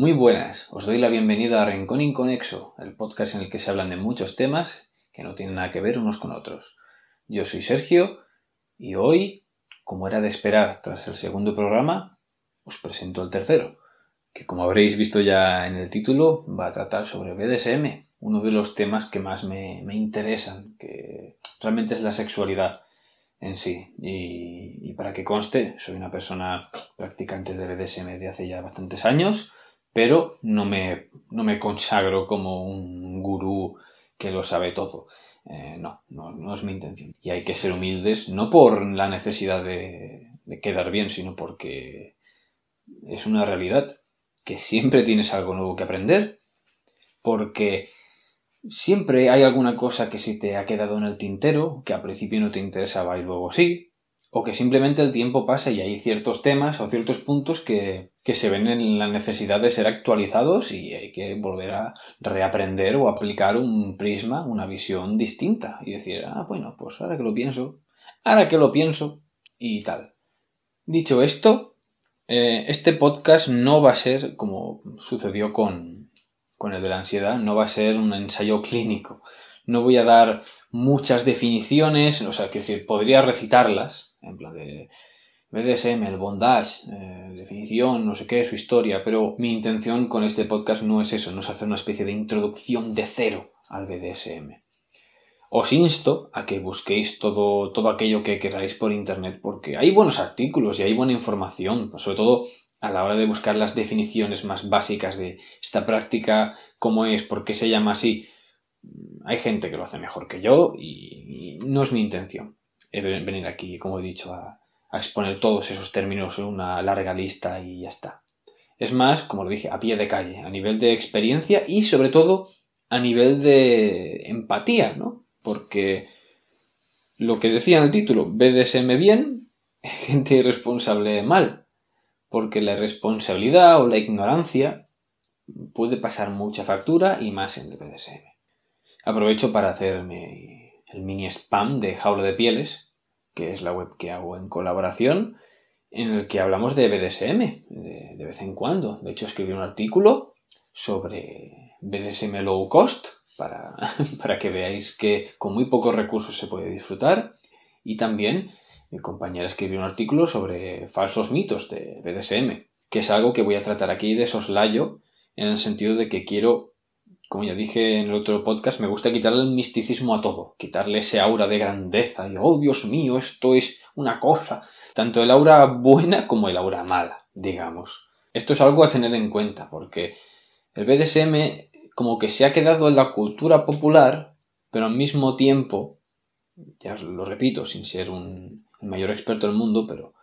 Muy buenas, os doy la bienvenida a Rincón Inconexo, el podcast en el que se hablan de muchos temas que no tienen nada que ver unos con otros. Yo soy Sergio y hoy, como era de esperar tras el segundo programa, os presento el tercero, que como habréis visto ya en el título, va a tratar sobre BDSM, uno de los temas que más me, interesan, que realmente es la sexualidad en sí. Y, y, para que conste, soy una persona practicante de BDSM de hace ya bastantes años pero no me, no me consagro como un gurú que lo sabe todo. Eh, no, no, no, es mi intención. Y hay que ser humildes, no por la necesidad de, de quedar bien, sino porque es una realidad que siempre tienes algo nuevo que aprender, porque siempre hay alguna cosa que se te ha quedado en el tintero, que al principio no te interesaba y luego sí, o que simplemente el tiempo pasa y hay ciertos temas o ciertos puntos que, que, se ven en la necesidad de ser actualizados y hay que volver a reaprender o aplicar un prisma, una visión distinta y decir, ah, bueno, pues ahora que lo pienso, ahora que lo pienso y tal. Dicho esto, eh, este podcast no va a ser como sucedió con, con el de la ansiedad, no va a ser un ensayo clínico. No voy a dar muchas definiciones, o sea, que decir, podría recitarlas, en plan de BDSM, el bondage, eh, definición, no sé qué, su historia, pero mi intención con este podcast no es eso, no es hacer una especie de introducción de cero al BDSM. Os insto a que busquéis todo, todo aquello que queráis por internet, porque hay buenos artículos y hay buena información, sobre todo a la hora de buscar las definiciones más básicas de esta práctica, cómo es, por qué se llama así. Hay gente que lo hace mejor que yo y no es mi intención venir aquí, como he dicho, a, exponer todos esos términos en una larga lista y ya está. Es más, como lo dije, a pie de calle, a nivel de experiencia y sobre todo a nivel de empatía, ¿no? Porque lo que decía en el título, BDSM bien, gente irresponsable mal, porque la irresponsabilidad o la ignorancia puede pasar mucha factura y más en el BDSM. Aprovecho para hacerme el mini spam de Jaula de Pieles, que es la web que hago en colaboración, en el que hablamos de BDSM de, vez en cuando. De hecho, escribí un artículo sobre BDSM low cost para, para que veáis que con muy pocos recursos se puede disfrutar. Y también mi compañera escribió un artículo sobre falsos mitos de BDSM, que es algo que voy a tratar aquí de soslayo en el sentido de que quiero como ya dije en el otro podcast, me gusta quitarle el misticismo a todo, quitarle ese aura de grandeza y, oh Dios mío, esto es una cosa, tanto el aura buena como el aura mala, digamos. Esto es algo a tener en cuenta, porque el BDSM como que se ha quedado en la cultura popular, pero al mismo tiempo, ya lo repito, sin ser un, el mayor experto del mundo, pero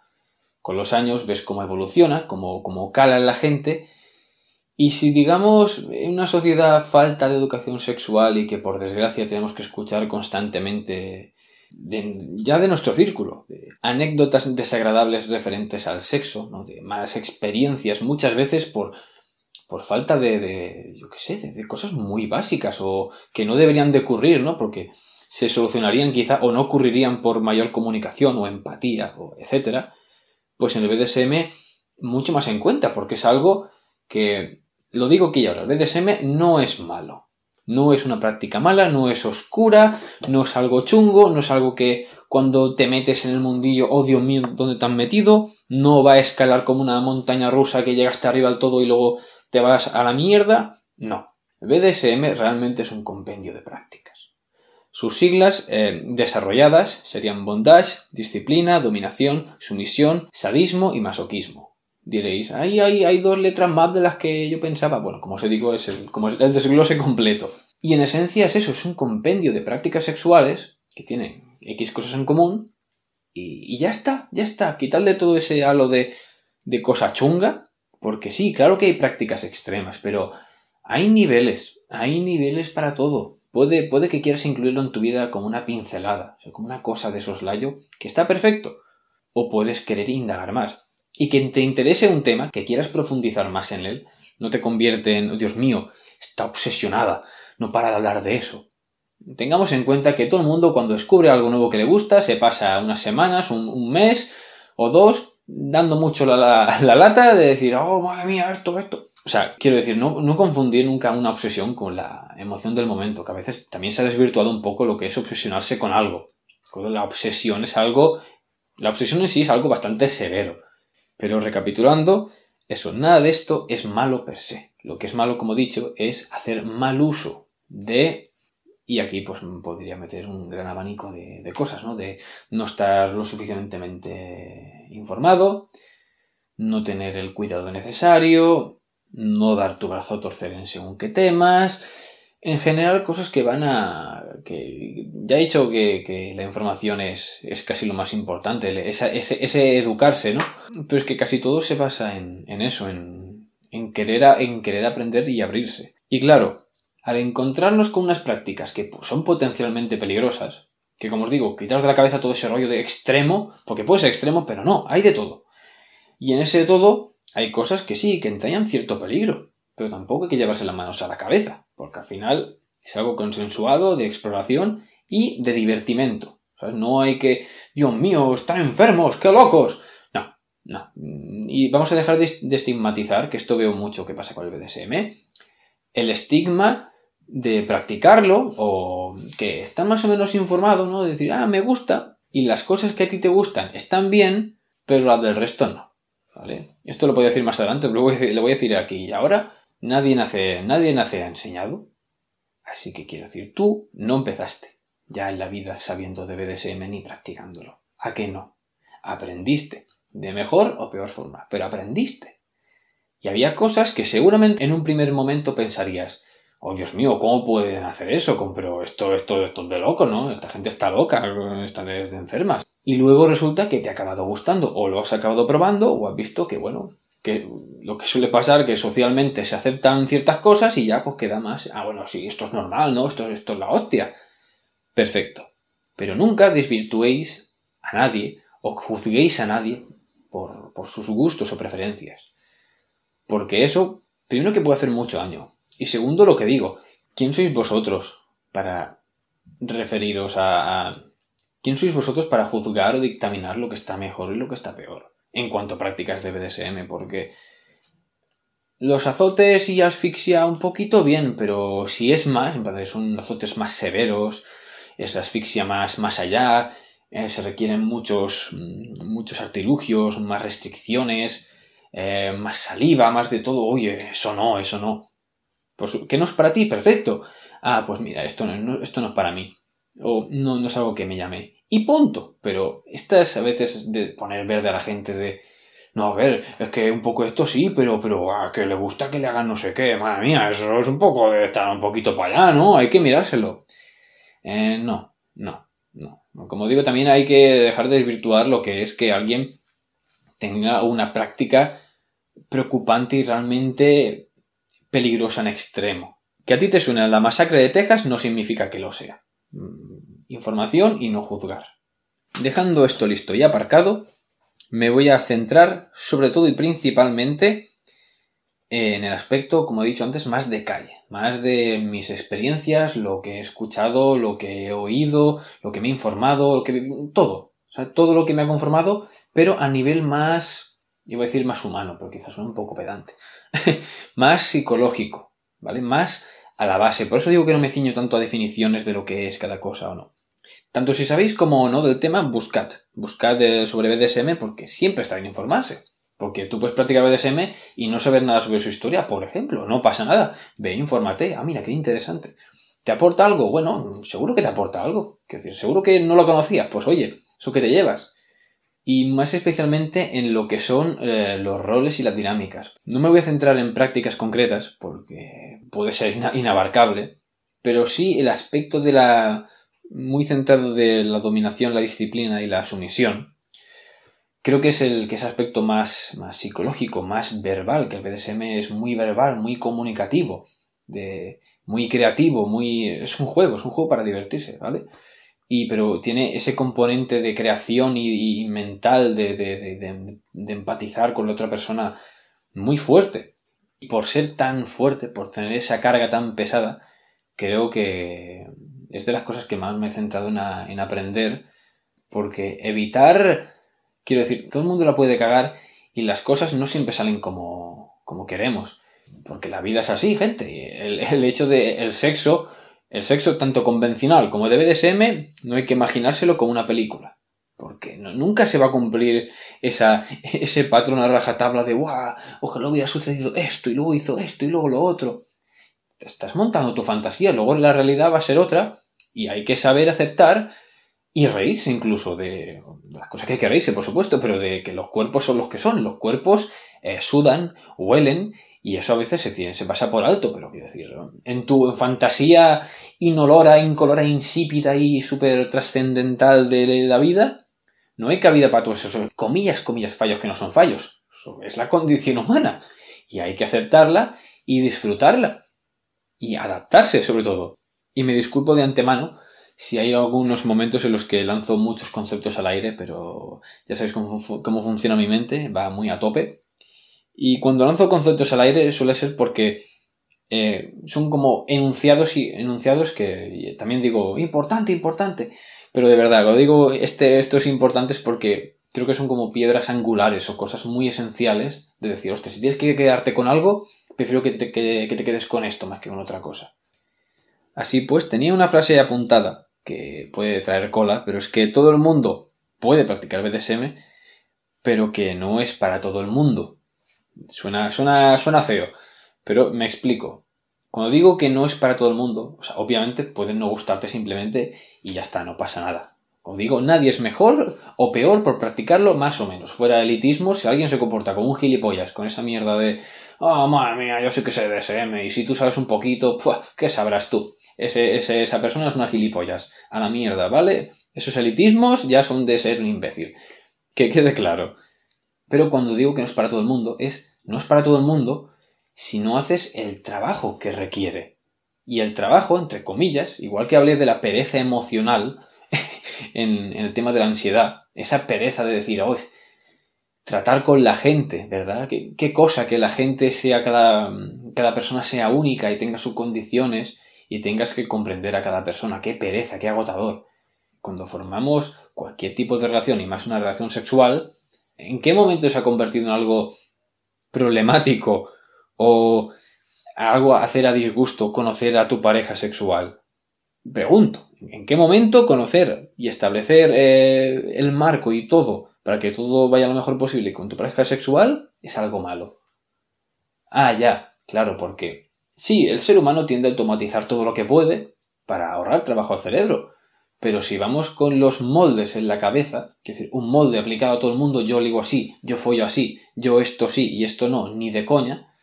con los años ves cómo evoluciona, cómo, cómo cala en la gente, y si digamos en una sociedad falta de educación sexual y que por desgracia tenemos que escuchar constantemente ya de nuestro círculo, anécdotas desagradables referentes al sexo, ¿no? de malas experiencias, muchas veces por, por falta de, de yo qué sé, de, de, cosas muy básicas o que no deberían de ocurrir, ¿no? Porque se solucionarían quizá o no ocurrirían por mayor comunicación o empatía, o etcétera, pues en el BDSM mucho más en cuenta, porque es algo que lo digo aquí ahora, el BDSM no es malo. No es una práctica mala, no es oscura, no es algo chungo, no es algo que cuando te metes en el mundillo, oh Dios mío, ¿dónde te han metido? No va a escalar como una montaña rusa que llega hasta arriba del todo y luego te vas a la mierda. No. El BDSM realmente es un compendio de prácticas. Sus siglas eh, desarrolladas serían bondage, disciplina, dominación, sumisión, sadismo y masoquismo diréis, ahí hay, hay dos letras más de las que yo pensaba. Bueno, como os digo, es el, como es el desglose completo. Y en esencia es eso, es un compendio de prácticas sexuales que tienen X cosas en común y, ya está, ya está. Quitarle todo ese halo de, de cosa chunga, porque sí, claro que hay prácticas extremas, pero hay niveles, hay niveles para todo. Puede, puede que quieras incluirlo en tu vida como una pincelada, como una cosa de soslayo, que está perfecto. O puedes querer indagar más y que te interese un tema, que quieras profundizar más en él, no te convierte en, Dios mío, está obsesionada, no para de hablar de eso. Tengamos en cuenta que todo el mundo cuando descubre algo nuevo que le gusta se pasa unas semanas, un, mes o dos dando mucho la, lata de decir, oh, madre mía, esto, esto. O sea, quiero decir, no, no confundir nunca una obsesión con la emoción del momento, que a veces también se ha desvirtuado un poco lo que es obsesionarse con algo. La obsesión es algo. La obsesión en sí es algo bastante severo. Pero recapitulando, eso, nada de esto es malo per se. Lo que es malo, como he dicho, es hacer mal uso de y aquí pues podría meter un gran abanico de, cosas, ¿no? De no estar lo suficientemente informado, no tener el cuidado necesario, no dar tu brazo a torcer en según qué temas, en general cosas que van a... que ya he dicho que, la información es, es, casi lo más importante, ese, educarse, ¿no? Pero es que casi todo se basa en, eso, en, querer en querer aprender y abrirse. Y claro, al encontrarnos con unas prácticas que son potencialmente peligrosas, que como os digo, quitaros de la cabeza todo ese rollo de extremo, porque puede ser extremo, pero no, hay de todo. Y en ese de todo hay cosas que sí, que entrañan cierto peligro, pero tampoco hay que llevarse las manos a la cabeza, porque al final es algo consensuado, de exploración y de divertimento. No hay que, Dios mío, están enfermos, qué locos. No, no. Y vamos a dejar de, estigmatizar, que esto veo mucho que pasa con el BDSM, el estigma de practicarlo o que estás más o menos informado, ¿no? De decir, ah, me gusta y las cosas que a ti te gustan están bien, pero las del resto no. ¿Vale? Esto lo voy a decir más adelante, pero lo voy a decir aquí y ahora. Nadie nace, nadie nace enseñado. Así que quiero decir, tú no empezaste ya en la vida sabiendo de BDSM ni practicándolo. ¿A qué no? Aprendiste. De mejor o peor forma, pero aprendiste. Y había cosas que seguramente en un primer momento pensarías, oh Dios mío, ¿cómo pueden hacer eso? Pero esto, esto, esto es de loco, ¿no? Esta gente está loca, está de, enfermas. Y luego resulta que te ha acabado gustando, o lo has acabado probando, o has visto que, bueno, lo que suele pasar que socialmente se aceptan ciertas cosas y ya pues queda más, ah, bueno, sí, esto es normal, ¿no? Esto, esto es la hostia. Perfecto. Pero nunca desvirtuéis a nadie o juzguéis a nadie por, por sus gustos o preferencias. Porque eso, primero que puede hacer mucho daño. Y segundo, lo que digo, ¿quién sois vosotros para referiros a, ¿Quién sois vosotros para juzgar o dictaminar lo que está mejor y lo que está peor? En cuanto a prácticas de BDSM, porque los azotes y asfixia un poquito bien, pero si es más, son azotes más severos, es asfixia más, más allá, eh, se requieren muchos, mm, muchos artilugios, más restricciones, eh, más saliva, más de todo, oye, eso no, eso no. Pues, ¿qué no es para ti? Perfecto. Ah, pues mira, esto no, esto no es para mí. O no, no es algo que me llame. Y punto. Pero estas a veces de poner verde a la gente de... No, a ver, es que un poco esto sí, pero, pero a que le gusta que le hagan no sé qué. Madre mía, eso es un poco de estar un poquito para allá, ¿no? Hay que mirárselo. Eh, no, no, no. Como digo, también hay que dejar de desvirtuar lo que es que alguien tenga una práctica preocupante y realmente peligrosa en extremo. Que a ti te suene la masacre de Texas no significa que lo sea. Información y no juzgar. Dejando esto listo y aparcado, me voy a centrar sobre todo y principalmente en el aspecto, como he dicho antes, más de calle, más de mis experiencias, lo que he escuchado, lo que he oído, lo que me he informado, lo que todo, todo lo que me ha conformado pero a nivel más, voy a decir más humano, pero quizás un poco pedante, más psicológico, ¿vale? Más a la base. Por eso digo que no me ciño tanto a definiciones de lo que es cada cosa o no. Tanto si sabéis como no del tema, buscad. Buscad eh, sobre BDSM porque siempre está bien informarse. Porque tú puedes practicar BDSM y no saber nada sobre su historia, por ejemplo. No pasa nada. Ve, infórmate. Ah, mira, qué interesante. ¿Te aporta algo? Bueno, seguro que te aporta algo. Quiero decir, seguro que no lo conocías. Pues oye, eso que te llevas y más especialmente en lo que son eh, los roles y las dinámicas. No me voy a centrar en prácticas concretas porque puede ser inabarcable, pero sí el aspecto de la muy centrado de la dominación, la disciplina y la sumisión. Creo que es el que es aspecto más, más psicológico, más verbal, que el BDSM es muy verbal, muy comunicativo, de, muy creativo, muy es un juego, es un juego para divertirse, ¿vale? y pero tiene ese componente de creación y, mental de, empatizar con la otra persona muy fuerte. Y por ser tan fuerte, por tener esa carga tan pesada, creo que es de las cosas que más me he centrado en, aprender, porque evitar, quiero decir, todo el mundo la puede cagar y las cosas no siempre salen como, como queremos. Porque la vida es así, gente. El, hecho de el sexo, el sexo tanto convencional como de BDSM, no hay que imaginárselo como una película. Porque nunca se va a cumplir esa, ese patrón a rajatabla de ¡guau! Ojalá hubiera sucedido esto y luego hizo esto y luego lo otro. Estás montando tu fantasía, luego la realidad va a ser otra y hay que saber aceptar y reírse incluso de, las cosas que hay que reírse, por supuesto, pero de que los cuerpos son los que son. Los cuerpos eh, sudan, huelen y eso a veces se, se pasa por alto, pero quiero decir, en tu fantasía inolora, incolora, insípida y súper trascendental de la vida, no hay cabida para todos esos comillas, comillas, fallos que no son fallos. es la condición humana y hay que aceptarla y disfrutarla y adaptarse sobre todo. Y me disculpo de antemano si hay algunos momentos en los que lanzo muchos conceptos al aire, pero ya sabéis cómo, funciona mi mente, va muy a tope. Y cuando lanzo conceptos al aire suele ser porque eh, son como enunciados y enunciados que también digo importante, importante. Pero de verdad, lo digo este, esto es importante porque creo que son como piedras angulares o cosas muy esenciales de decir, hostia, si tienes que quedarte con algo, prefiero que te, que te quedes con esto más que con otra cosa. Así pues, tenía una frase apuntada que puede traer cola, pero es que todo el mundo puede practicar BDSM, pero que no es para todo el mundo. Suena, suena, suena feo, pero me explico. Cuando digo que no es para todo el mundo, o sea, obviamente pueden no gustarte simplemente y ya está, no pasa nada. Como digo, nadie es mejor o peor por practicarlo, más o menos. Fuera elitismo, si alguien se comporta como un gilipollas, con esa mierda de oh, madre mía, yo sé que sé de SM, y si tú sabes un poquito, ¿qué sabrás tú? Ese, esa persona es una gilipollas, a la mierda, ¿vale? Esos elitismos ya son de ser un imbécil. Que quede claro. Pero cuando digo que no es para todo el mundo, es, no es para todo el mundo si no haces el trabajo que requiere. Y el trabajo, entre comillas, igual que hablé de la pereza emocional en, el tema de la ansiedad, esa pereza de decir, oh, tratar con la gente, ¿verdad? ¿Qué, cosa que la gente sea, cada, cada persona sea única y tenga sus condiciones y tengas que comprender a cada persona. Qué pereza, qué agotador. Cuando formamos cualquier tipo de relación y más una relación sexual, ¿en qué momento se ha convertido en algo problemático o algo a hacer a disgusto conocer a tu pareja sexual? Pregunto, ¿en qué momento conocer y establecer eh, el marco y todo para que todo vaya lo mejor posible con tu pareja sexual es algo malo. Ah, ya, claro, porque sí, el ser humano tiende a automatizar todo lo que puede para ahorrar trabajo al cerebro. Pero si vamos con los moldes en la cabeza, es decir, un molde aplicado a todo el mundo, yo ligo así, yo follo así, yo esto sí y esto no, ni de coña,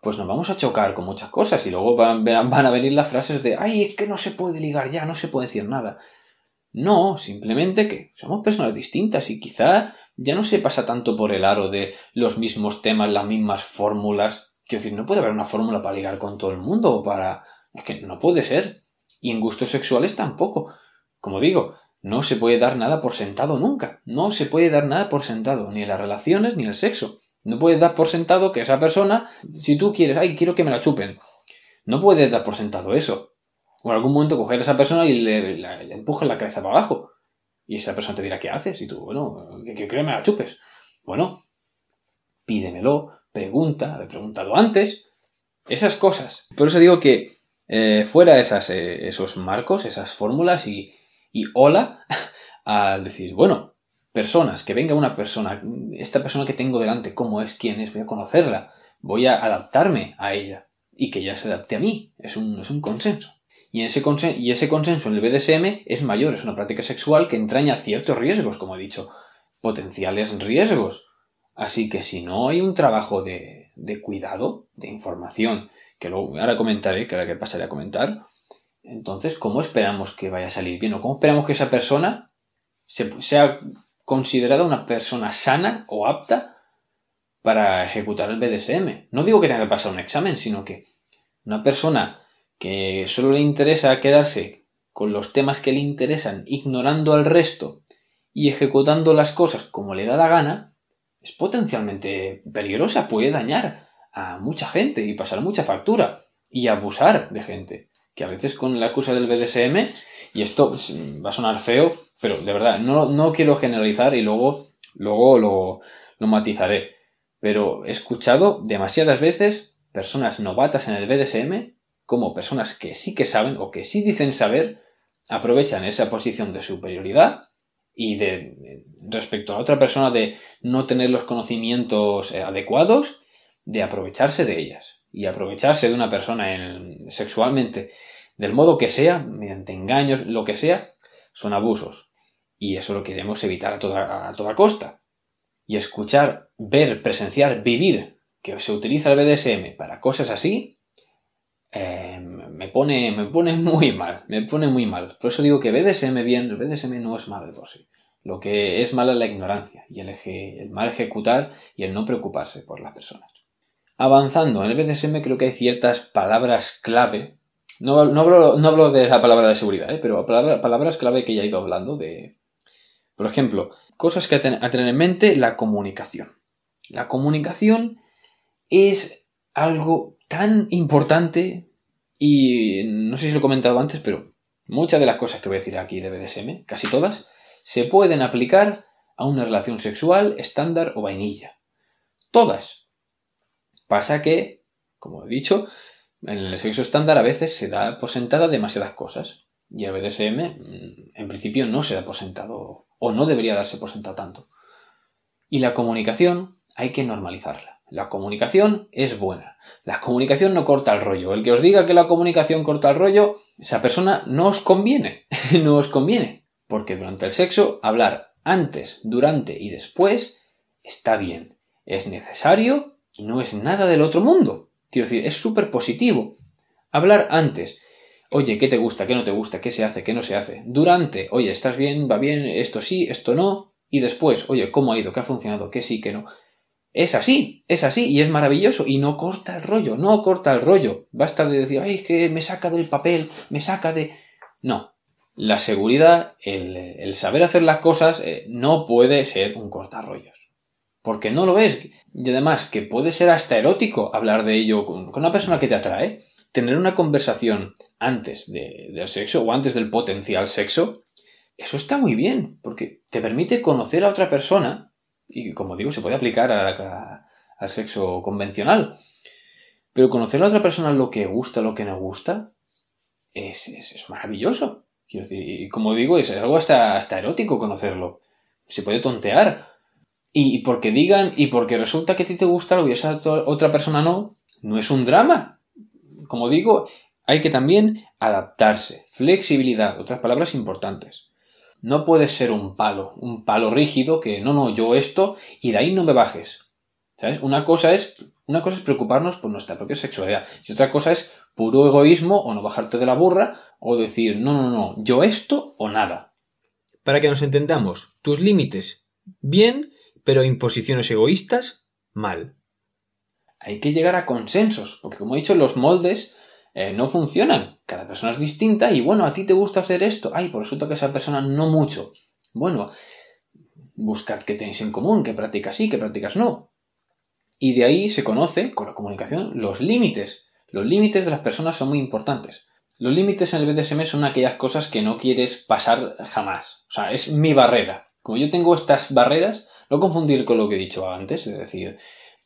pues nos vamos a chocar con muchas cosas y luego van, van a venir las frases de, ay, es que no se puede ligar ya, no se puede decir nada. No, simplemente que somos personas distintas y quizá ya no se pasa tanto por el aro de los mismos temas, las mismas fórmulas. Quiero decir, no puede haber una fórmula para ligar con todo el mundo o para... Es que no puede ser. Y en gustos sexuales tampoco. Como digo, no se puede dar nada por sentado nunca. No se puede dar nada por sentado, ni en las relaciones ni en el sexo. No puedes dar por sentado que esa persona, si tú quieres, ay, quiero que me la chupen. No puedes dar por sentado eso. O en algún momento coger a esa persona y le, le, empujas la cabeza para abajo. Y esa persona te dirá, ¿qué haces? Y tú, bueno, que, que creo me la chupes. Bueno, pídemelo, pregunta, he preguntado antes. Esas cosas. Por eso digo que eh, fuera eh, esos marcos, esas fórmulas y, y hola al decir, bueno, personas, que venga una persona, esta persona que tengo delante, cómo es, quién es, voy a conocerla, voy a adaptarme a ella y que ella se adapte a mí. Es un, es un consenso. Y ese, y ese consenso en el BDSM es mayor, es una práctica sexual que entraña ciertos riesgos, como he dicho, potenciales riesgos. Así que si no hay un trabajo de, de cuidado, de información, que luego ahora comentaré, que ahora que pasaré a comentar, entonces, ¿cómo esperamos que vaya a salir bien? ¿O cómo esperamos que esa persona sea considerada una persona sana o apta para ejecutar el BDSM? No digo que tenga que pasar un examen, sino que una persona que solo le interesa quedarse con los temas que le interesan, ignorando al resto y ejecutando las cosas como le da la gana, es potencialmente peligrosa, puede dañar a mucha gente y pasar mucha factura y abusar de gente. Que a veces con la acusa del BDSM, y esto va a sonar feo, pero de verdad, no, no quiero generalizar y luego, luego lo, lo matizaré. Pero he escuchado demasiadas veces personas novatas en el BDSM como personas que sí que saben o que sí dicen saber, aprovechan esa posición de superioridad y de, respecto a otra persona de no tener los conocimientos eh, adecuados, de aprovecharse de ellas y aprovecharse de una persona en, sexualmente del modo que sea, mediante engaños, lo que sea, son abusos. Y eso lo queremos evitar a toda, costa. Y escuchar, ver, presenciar, vivir que se utiliza el BDSM para cosas así, eh, me, pone, me pone muy mal, me pone muy mal. Por eso digo que BDSM bien, el BDSM no es malo por sí. Lo que es malo es la ignorancia y el, el mal ejecutar y el no preocuparse por las personas. Avanzando en el BDSM creo que hay ciertas palabras clave. No, no, hablo, de la palabra de seguridad, ¿eh? pero palabras clave que ya he ido hablando de... Por ejemplo, cosas que a tener en mente, la comunicación. La comunicación es algo tan importante y no sé si lo he comentado antes, pero muchas de las cosas que voy a decir aquí de BDSM, casi todas, se pueden aplicar a una relación sexual estándar o vainilla. Todas. Pasa que, como he dicho, en el sexo estándar a veces se da por sentada demasiadas cosas. Y el BDSM, mm, en principio, no se da por sentado, o no debería darse por sentado tanto. Y la comunicación hay que normalizarla. La comunicación es buena. La comunicación no corta el rollo. El que os diga que la comunicación corta el rollo, esa persona no os conviene. no os conviene. Porque durante el sexo, hablar antes, durante y después está bien. Es necesario y no es nada del otro mundo. Quiero decir, es súper positivo. Hablar antes. Oye, ¿qué te gusta? ¿Qué no te gusta? ¿Qué se hace? ¿Qué no se hace? Durante. Oye, ¿estás bien? ¿Va bien? ¿Esto sí? ¿Esto no? Y después, oye, ¿cómo ha ido? ¿Qué ha funcionado? ¿Qué sí? ¿Qué no? Es así, es así y es maravilloso y no corta el rollo, no corta el rollo. Basta de decir, ay, es que me saca del papel, me saca de... No, la seguridad, el, saber hacer las cosas eh, no puede ser un cortarrollos. Porque no lo es. Y además que puede ser hasta erótico hablar de ello con, una persona que te atrae. Tener una conversación antes del sexo o antes del potencial sexo, eso está muy bien, porque te permite conocer a otra persona y como digo, se puede aplicar al sexo convencional. Pero conocer a otra persona lo que gusta, lo que no gusta, es, es, maravilloso. y como digo, es algo hasta, hasta erótico conocerlo. Se puede tontear. Y, porque digan, y porque resulta que a ti te gusta algo y a esa otra persona no, no es un drama. Como digo, hay que también adaptarse. Flexibilidad, otras palabras importantes. No puedes ser un palo, un palo rígido que no, no, yo esto y de ahí no me bajes. ¿Sabes? Una cosa es, una cosa es preocuparnos por nuestra propia sexualidad. Y otra cosa es puro egoísmo o no bajarte de la burra o decir, no, no, no, yo esto o nada. Para que nos entendamos, tus límites, bien, pero imposiciones egoístas, mal. Hay que llegar a consensos, porque como he dicho, los moldes eh, no funcionan. Cada persona es distinta y bueno, a ti te gusta hacer esto. Ay, por resulta que esa persona no mucho. Bueno, buscad qué tenéis en común, qué prácticas sí, qué prácticas no. Y de ahí se conoce, con la comunicación, los límites. Los límites de las personas son muy importantes. Los límites en el BDSM son aquellas cosas que no quieres pasar jamás. O sea, es mi barrera. Como yo tengo estas barreras, no confundir con lo que he dicho antes, es decir,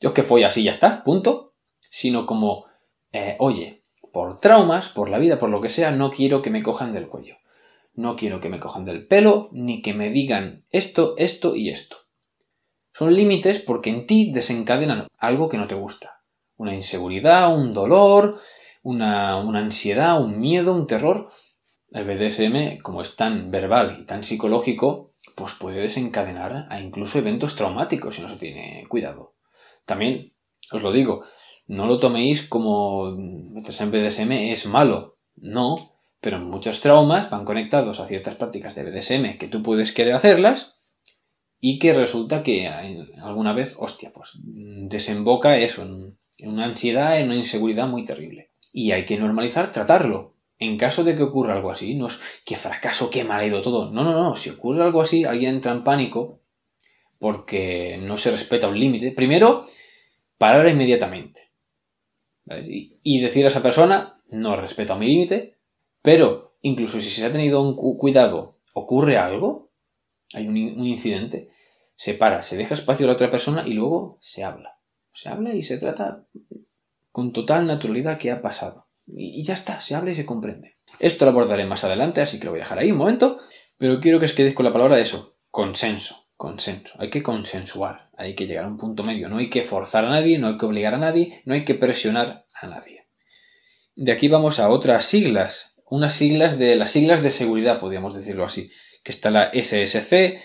yo es que fui así ya está, punto. Sino como, eh, oye, por traumas, por la vida, por lo que sea, no quiero que me cojan del cuello. No quiero que me cojan del pelo, ni que me digan esto, esto y esto. Son límites porque en ti desencadenan algo que no te gusta. Una inseguridad, un dolor, una, una ansiedad, un miedo, un terror. El BDSM, como es tan verbal y tan psicológico, pues puede desencadenar a incluso eventos traumáticos si no se tiene cuidado. También, os lo digo, no lo toméis como meterse en BDSM es malo. No, pero muchos traumas van conectados a ciertas prácticas de BDSM que tú puedes querer hacerlas y que resulta que alguna vez, hostia, pues desemboca eso en, una ansiedad, en una inseguridad muy terrible. Y hay que normalizar tratarlo. En caso de que ocurra algo así, no es que fracaso, qué mal ha ido todo. No, no, no. Si ocurre algo así, alguien entra en pánico porque no se respeta un límite. Primero, parar inmediatamente. Y, decir a esa persona, no respeto mi límite, pero incluso si se ha tenido un cuidado, ocurre algo, hay un, incidente, se para, se deja espacio a la otra persona y luego se habla. Se habla y se trata con total naturalidad qué ha pasado. Y, ya está, se habla y se comprende. Esto lo abordaré más adelante, así que lo voy a dejar ahí un momento, pero quiero que os quedéis con la palabra de eso, consenso, consenso. Hay que consensuar, hay que llegar a un punto medio, no hay que forzar a nadie, no hay que obligar a nadie, no hay que presionar a nadie. De aquí vamos a otras siglas, unas siglas de las siglas de seguridad, podríamos decirlo así, que está la SSC,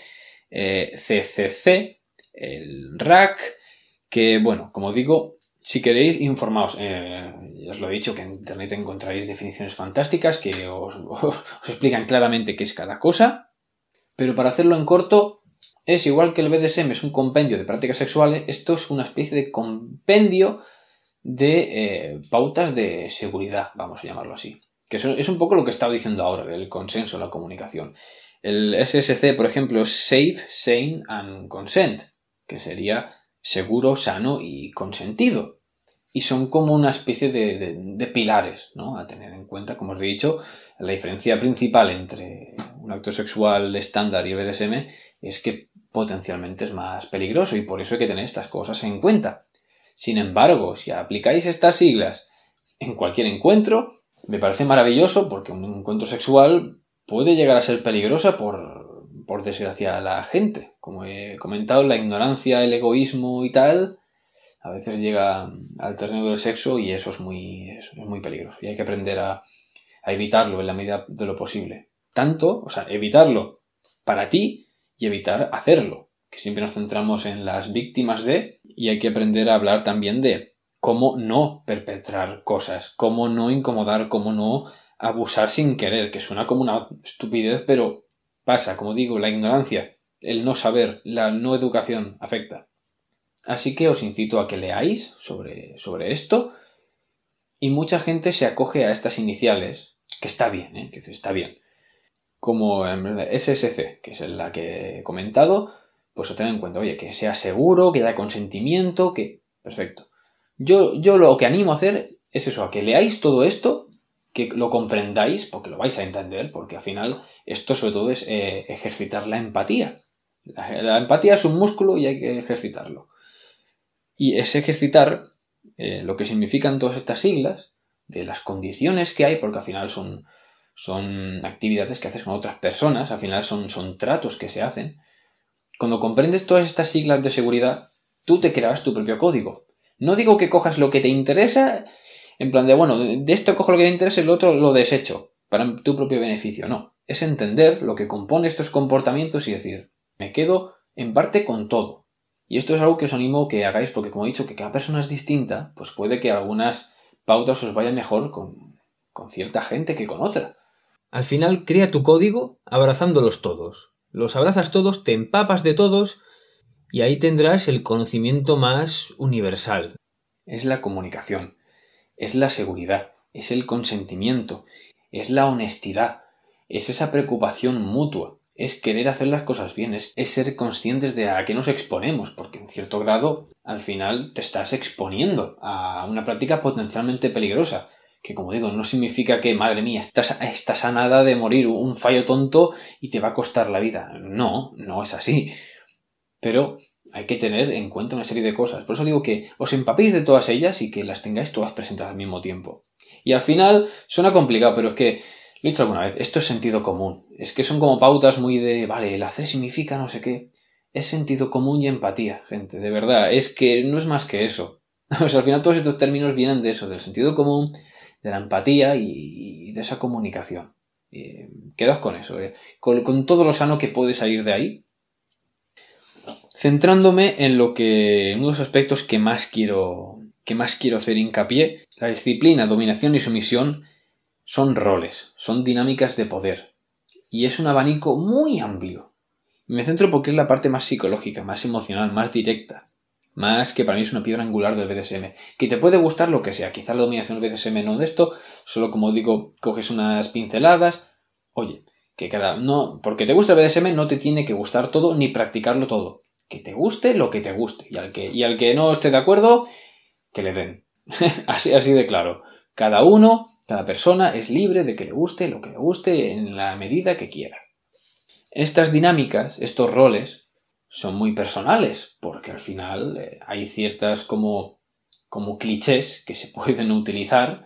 CCC, eh, el RAC, que bueno, como digo, si queréis informaos, eh, ya os lo he dicho que en internet encontraréis definiciones fantásticas que os, explican claramente qué es cada cosa, pero para hacerlo en corto, es igual que el BDSM es un compendio de prácticas sexuales, esto es una especie de compendio de eh, pautas de seguridad, vamos a llamarlo así. Que es un poco lo que he estado diciendo ahora, del consenso, la comunicación. El SSC, por ejemplo, es Safe, Sane and Consent, que sería seguro, sano y consentido. Y son como una especie de, pilares, ¿no? A tener en cuenta, como os he dicho, la diferencia principal entre un acto sexual estándar y el BDSM es que potencialmente es más peligroso y por eso hay que tener estas cosas en cuenta. Sin embargo, si aplicáis estas siglas en cualquier encuentro, me parece maravilloso porque un encuentro sexual puede llegar a ser peligrosa por, por desgracia a la gente. Como he comentado, la ignorancia, el egoísmo y tal, a veces llega al terreno del sexo y eso es muy, es, muy peligroso. Y hay que aprender a, a evitarlo en la medida de lo posible. Tanto, o sea, evitarlo para ti y evitar hacerlo. Que siempre nos centramos en las víctimas de y hay que aprender a hablar también de cómo no perpetrar cosas, cómo no incomodar, cómo no abusar sin querer, que suena como una estupidez, pero pasa, como digo, la ignorancia, el no saber, la no educación afecta. Así que os incito a que leáis sobre, sobre esto y mucha gente se acoge a estas iniciales, que está bien, ¿eh? que está bien. Como SSC, que es la que he comentado, pues a tener en cuenta, oye, que sea seguro, que haya consentimiento, que... Perfecto. Yo, yo lo que animo a hacer es eso, a que leáis todo esto que lo comprendáis, porque lo vais a entender, porque al final esto sobre todo es eh, ejercitar la empatía. La, empatía es un músculo y hay que ejercitarlo. Y es ejercitar eh, lo que significan todas estas siglas, de las condiciones que hay, porque al final son, son actividades que haces con otras personas, al final son, son tratos que se hacen. Cuando comprendes todas estas siglas de seguridad, tú te crearás tu propio código. No digo que cojas lo que te interesa en plan de, bueno, de esto cojo lo que me interesa y lo otro lo desecho para tu propio beneficio. No, es entender lo que compone estos comportamientos y decir, me quedo en parte con todo. Y esto es algo que os animo que hagáis porque como he dicho que cada persona es distinta, pues puede que algunas pautas os vayan mejor con, con cierta gente que con otra. Al final crea tu código abrazándolos todos. Los abrazas todos, te empapas de todos y ahí tendrás el conocimiento más universal. Es la comunicación es la seguridad, es el consentimiento, es la honestidad, es esa preocupación mutua, es querer hacer las cosas bien, es, ser conscientes de a qué nos exponemos, porque en cierto grado al final te estás exponiendo a una práctica potencialmente peligrosa, que como digo, no significa que, madre mía, estás, estás a nada de morir un fallo tonto y te va a costar la vida. No, no es así. Pero hay que tener en cuenta una serie de cosas. Por eso digo que os empapéis de todas ellas y que las tengáis todas presentadas al mismo tiempo. Y al final suena complicado, pero es que, lo he dicho alguna vez, esto es sentido común. Es que son como pautas muy de, vale, el hacer significa no sé qué. Es sentido común y empatía, gente, de verdad. Es que no es más que eso. O al final todos estos términos vienen de eso, del sentido común, de la empatía y, de esa comunicación. Eh, quedaos con eso, eh. con, todo lo sano que puede salir de ahí Centrándome en lo que, uno de los aspectos que más quiero, que más quiero hacer hincapié, la disciplina, dominación y sumisión son roles, son dinámicas de poder. Y es un abanico muy amplio. Me centro porque es la parte más psicológica, más emocional, más directa. Más que para mí es una piedra angular del BDSM. Que te puede gustar lo que sea. Quizá la dominación del BDSM no de esto. Solo como digo, coges unas pinceladas. Oye, que cada. No. Porque te gusta el BDSM no te tiene que gustar todo ni practicarlo todo que te guste lo que te guste. Y al que, y al que no esté de acuerdo, que le den. así, así de claro. Cada uno, cada persona es libre de que le guste lo que le guste en la medida que quiera. Estas dinámicas, estos roles, son muy personales, porque al final eh, hay ciertas como como clichés que se pueden utilizar,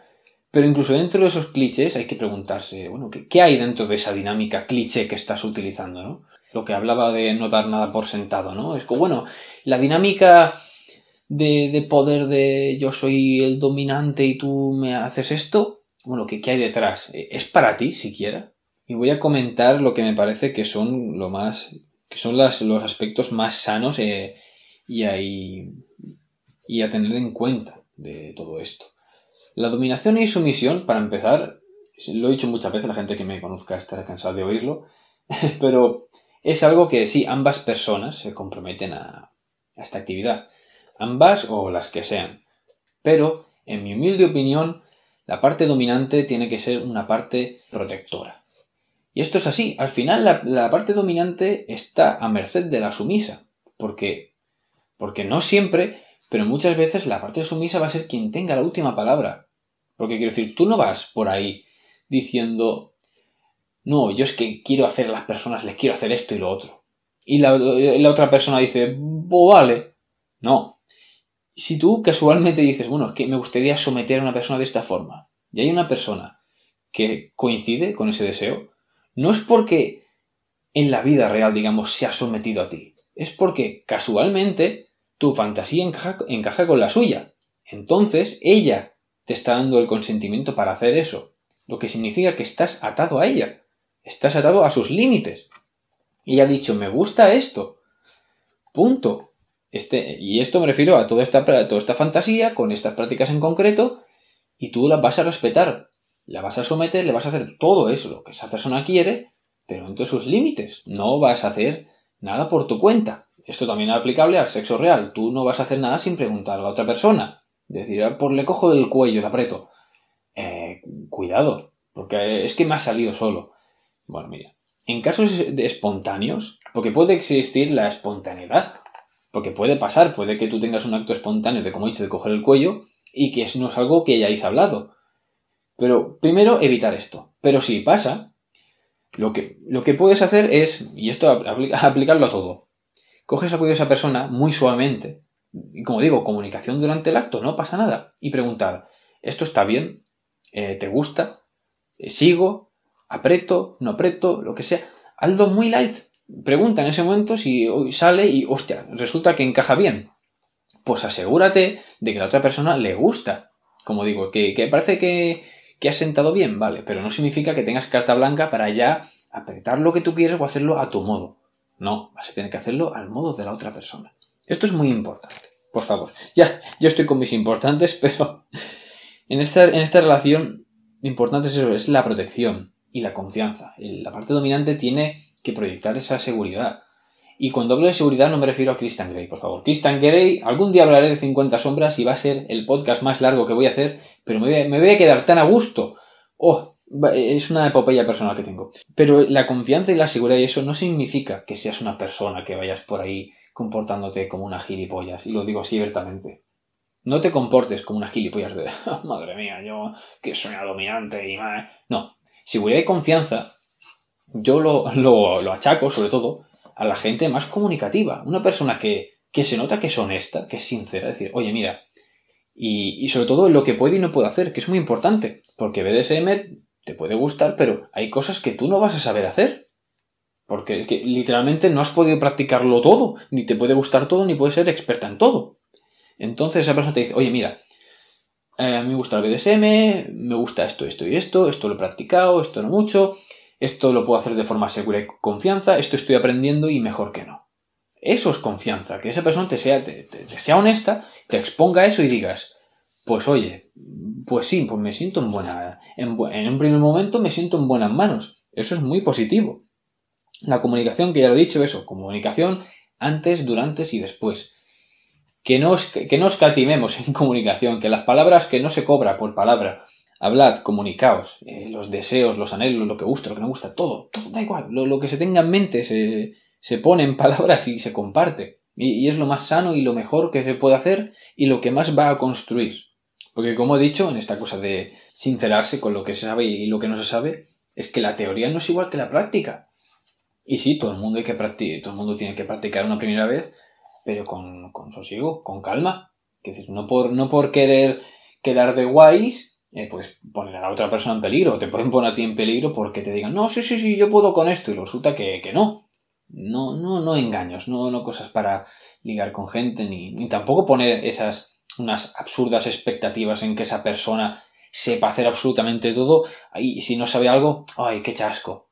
pero incluso dentro de esos clichés hay que preguntarse, bueno, ¿qué, hay dentro de esa dinámica cliché que estás utilizando, ¿no? Lo que hablaba de no dar nada por sentado, ¿no? Es como, bueno, la dinámica de, de poder de yo soy el dominante y tú me haces esto, bueno, ¿qué, ¿qué, hay detrás? ¿Es para ti siquiera? Y voy a comentar lo que me parece que son lo más, que son las, los aspectos más sanos eh, y, ahí, y a tener en cuenta de todo esto. La dominación y sumisión, para empezar, lo he dicho muchas veces, la gente que me conozca estará cansada de oírlo, pero es algo que sí, ambas personas se comprometen a, a esta actividad, ambas o las que sean. Pero, en mi humilde opinión, la parte dominante tiene que ser una parte protectora. Y esto es así. Al final la, parte dominante está a merced de la sumisa. Porque, porque no siempre, pero muchas veces la parte sumisa va a ser quien tenga la última palabra. Porque quiero decir, tú no vas por ahí diciendo, no, yo es que quiero hacer a las personas, les quiero hacer esto y lo otro. Y la, otra persona dice, pues vale. No, si tú casualmente dices, bueno, es que me gustaría someter a una persona de esta forma, y hay una persona que coincide con ese deseo, no es porque en la vida real, digamos, se ha sometido a ti, es porque casualmente tu fantasía encaja, con la suya. Entonces, ella te está dando el consentimiento para hacer eso, lo que significa que estás atado a ella, estás atado a sus límites. Y ha dicho, me gusta esto. Punto. Este, y esto me refiero a toda esta, toda esta fantasía, con estas prácticas en concreto, y tú las vas a respetar, la vas a someter, le vas a hacer todo eso, lo que esa persona quiere, pero entre sus límites. No vas a hacer nada por tu cuenta. Esto también es aplicable al sexo real. Tú no vas a hacer nada sin preguntar a la otra persona. Decir, ah, por le cojo del cuello, le aprieto. Eh, cuidado, porque es que me ha salido solo. Bueno, mira, en casos de espontáneos, porque puede existir la espontaneidad, porque puede pasar, puede que tú tengas un acto espontáneo de, como he dicho, de coger el cuello y que no es algo que hayáis hablado. Pero primero evitar esto. Pero si pasa, lo que, lo que puedes hacer es, y esto aplicarlo a todo, coges el cuello de esa persona muy suavemente, y como digo, comunicación durante el acto, no pasa nada, y preguntar, ¿esto está bien? Eh, ¿Te gusta? Eh, ¿Sigo? ¿Apreto? ¿No apreto? Lo que sea. Algo muy light, pregunta en ese momento si sale y, hostia, resulta que encaja bien. Pues asegúrate de que la otra persona le gusta. Como digo, que, parece que, que has sentado bien, vale, pero no significa que tengas carta blanca para ya apretar lo que tú quieres o hacerlo a tu modo. No, vas a tener que hacerlo al modo de la otra persona. Esto es muy importante, por favor. Ya, yo estoy con mis importantes, pero en esta, en esta relación importante es eso, es la protección y la confianza. La parte dominante tiene que proyectar esa seguridad. Y cuando hablo de seguridad no me refiero a Christian Grey, por favor. Christian Grey, algún día hablaré de 50 sombras y va a ser el podcast más largo que voy a hacer, pero me voy a, quedar tan a gusto. Oh, es una epopeya personal que tengo. Pero la confianza y la seguridad y eso no significa que seas una persona que vayas por ahí comportándote como una gilipollas. Y lo digo así abiertamente. No te comportes como una gilipollas de, madre mía, yo que soy dominante y... No, seguridad y confianza yo lo, lo, achaco, sobre todo, a la gente más comunicativa. Una persona que, que se nota que es honesta, que es sincera, decir, oye, mira, y, y, sobre todo lo que puede y no puede hacer, que es muy importante, porque BDSM te puede gustar, pero hay cosas que tú no vas a saber hacer. Porque literalmente no has podido practicarlo todo, ni te puede gustar todo, ni puedes ser experta en todo. Entonces esa persona te dice, oye, mira, eh, a mí me gusta el BDSM, me gusta esto, esto y esto, esto lo he practicado, esto no mucho, esto lo puedo hacer de forma segura y confianza, esto estoy aprendiendo y mejor que no. Eso es confianza, que esa persona te sea, te, sea honesta, te exponga eso y digas, pues oye, pues sí, pues me siento en buena, en, en un primer momento me siento en buenas manos. Eso es muy positivo. La comunicación, que ya lo he dicho, eso, comunicación antes, durante y después. Que no, que no escatimemos en comunicación, que las palabras que no se cobra por palabra, Hablad, comunicaos, eh, los deseos, los anhelos, lo que gusta, lo que no gusta, todo, todo da igual, lo, que se tenga en mente se, se, pone en palabras y se comparte. Y, es lo más sano y lo mejor que se puede hacer y lo que más va a construir. Porque como he dicho, en esta cosa de sincerarse con lo que se sabe y lo que no se sabe, es que la teoría no es igual que la práctica. Y sí, todo el mundo hay que practicar, todo el mundo tiene que practicar una primera vez, pero con, con sosiego, con calma. Que no por, no por querer quedar de guays, eh, pues poner a la otra persona en peligro, te pueden poner a ti en peligro porque te digan, no, sí, sí, sí, yo puedo con esto, y resulta que, que no. No, no, no engaños, no, no cosas para ligar con gente, ni, ni tampoco poner esas, unas absurdas expectativas en que esa persona sepa hacer absolutamente todo, y si no sabe algo, ay, qué chasco.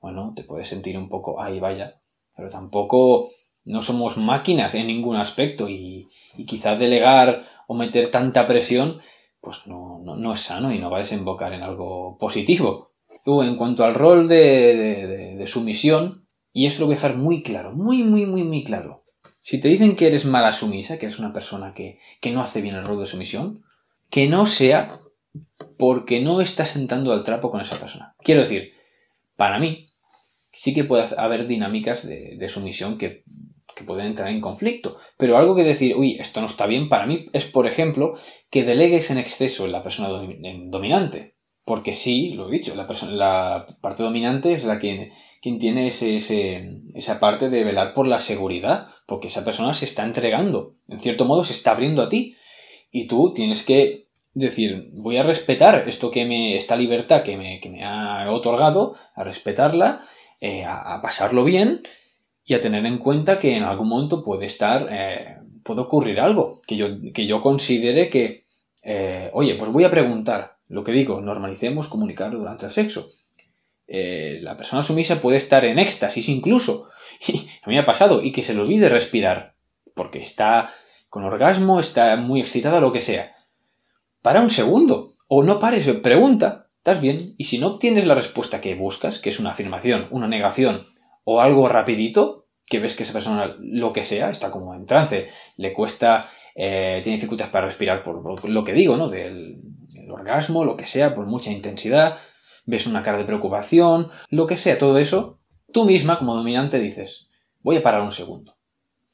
Bueno, te puedes sentir un poco, ay, vaya, pero tampoco no somos máquinas en ningún aspecto y, y quizás delegar o meter tanta presión, pues no, no, no, es sano y no va a desembocar en algo positivo. Luego, en cuanto al rol de, sumisión, y esto lo voy a dejar muy claro, muy, muy, muy, muy claro. Si te dicen que eres mala sumisa, que eres una persona que, que no hace bien el rol de sumisión, que no sea porque no estás sentando al trapo con esa persona. Quiero decir, para mí, sí que puede haber dinámicas de sumisión que que pueden entrar en conflicto. Pero algo que decir, uy, esto no está bien para mí, es, por ejemplo, que delegues en exceso en la persona dominante. Porque sí, lo he dicho, la, parte dominante es la que, quien tiene ese, esa parte de velar por la seguridad, porque esa persona se está entregando, en cierto modo se está abriendo a ti. Y tú tienes que decir, voy a respetar esto que me, esta libertad que me, que me ha otorgado, a respetarla, eh, a pasarlo bien, y a tener en cuenta que en algún momento puede estar, eh, puede ocurrir algo, que yo, que yo considere que, eh, oye, pues voy a preguntar, lo que digo, normalicemos comunicar durante el sexo. Eh, la persona sumisa puede estar en éxtasis incluso, y a mí me ha pasado, y que se le olvide respirar, porque está con orgasmo, está muy excitada, lo que sea. Para un segundo, o no pares, pregunta, ¿estás bien? Y si no obtienes la respuesta que buscas, que es una afirmación, una negación, o algo rapidito, que ves que esa persona, lo que sea, está como en trance, le cuesta, eh, tiene dificultades para respirar por, lo que digo, ¿no? Del orgasmo, lo que sea, por mucha intensidad, ves una cara de preocupación, lo que sea, todo eso, tú misma como dominante dices, voy a parar un segundo.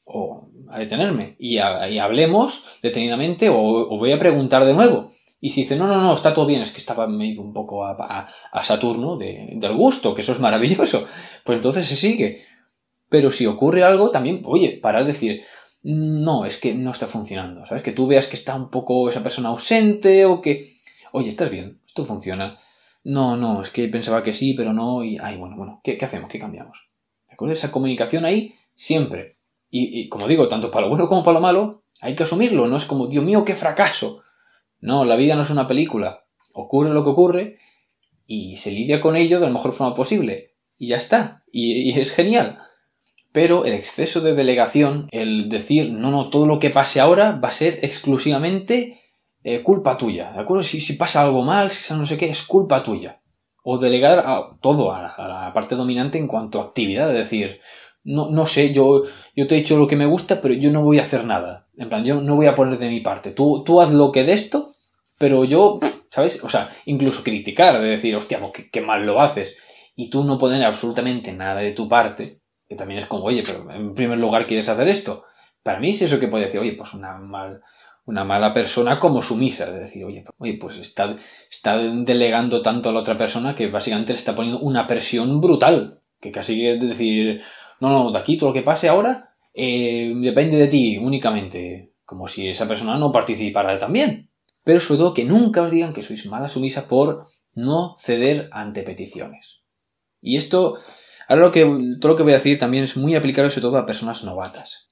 O a detenerme y, a, hablemos detenidamente o, voy a preguntar de nuevo. Y si dice, no, no, no, está todo bien, es que estaba medio un poco a, a, Saturno de, del gusto, que eso es maravilloso, pues entonces se sigue. Pero si ocurre algo, también, oye, para decir, no, es que no está funcionando, ¿sabes? Que tú veas que está un poco esa persona ausente o que, oye, estás bien, esto funciona. No, no, es que pensaba que sí, pero no, y, ay, bueno, bueno, ¿qué, qué hacemos? ¿Qué cambiamos? ¿De acuerdo? Esa comunicación ahí, siempre. Y como digo, tanto para lo bueno como para lo malo, hay que asumirlo, no es como, Dios mío, qué fracaso. No, la vida no es una película. Ocurre lo que ocurre y se lidia con ello de la mejor forma posible. Y ya está. Y, es genial. Pero el exceso de delegación, el decir, no, no, todo lo que pase ahora va a ser exclusivamente eh, culpa tuya. ¿De acuerdo? Si, si, pasa algo mal, si no sé qué, es culpa tuya. O delegar a, todo a, a, la parte dominante en cuanto a actividad. Es decir, no, no sé, yo, yo te he dicho lo que me gusta, pero yo no voy a hacer nada. En plan, yo no voy a poner de mi parte. Tú, tú haz lo que de esto, pero yo, ¿sabes? O sea, incluso criticar, de decir, hostia, pues qué, mal lo haces. Y tú no poner absolutamente nada de tu parte, que también es como, oye, pero en primer lugar quieres hacer esto. Para mí es eso que puede decir, oye, pues una mal, una mala persona como sumisa, de decir, oye, oye, pues está, está delegando tanto a la otra persona que básicamente le está poniendo una presión brutal, que casi quiere decir, no, no, de aquí todo lo que pase ahora eh, depende de ti únicamente, como si esa persona no participara también. Pero sobre todo que nunca os digan que sois mala sumisa por no ceder ante peticiones. Y esto, ahora lo que, todo lo que voy a decir también es muy aplicable sobre todo a personas novatas.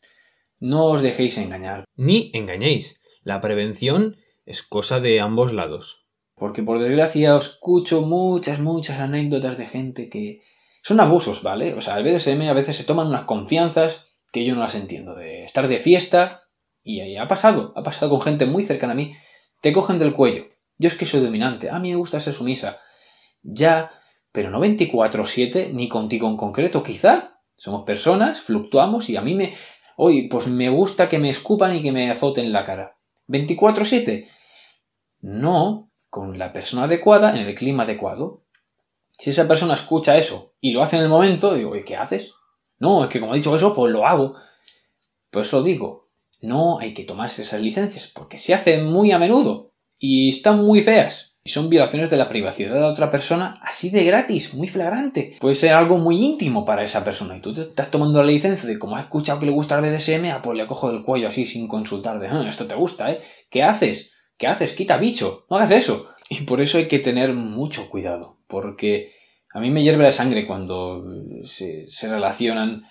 No os dejéis engañar. Ni engañéis. La prevención es cosa de ambos lados. Porque por desgracia os escucho muchas, muchas anécdotas de gente que son abusos, ¿vale? O sea, el BDSM a veces se toman unas confianzas que yo no las entiendo. De estar de fiesta y ha pasado, ha pasado con gente muy cercana a mí. Te cogen del cuello. Yo es que soy dominante. A mí me gusta ser sumisa. Ya, pero no 24-7, ni contigo en concreto, quizá. Somos personas, fluctuamos y a mí me... Hoy, pues me gusta que me escupan y que me azoten la cara. 24-7. No, con la persona adecuada, en el clima adecuado. Si esa persona escucha eso y lo hace en el momento, digo, ¿y qué haces? No, es que como he dicho eso, pues lo hago. Pues eso digo, no hay que tomarse esas licencias porque se hacen muy a menudo y están muy feas. Y son violaciones de la privacidad de la otra persona así de gratis, muy flagrante. Puede ser algo muy íntimo para esa persona. Y tú te estás tomando la licencia de como has escuchado que le gusta el BDSM, ah, pues le cojo del cuello así sin consultar de, ah, esto te gusta, ¿eh? ¿Qué haces? ¿Qué haces? Quita bicho, no hagas eso. Y por eso hay que tener mucho cuidado, porque a mí me hierve la sangre cuando se, se relacionan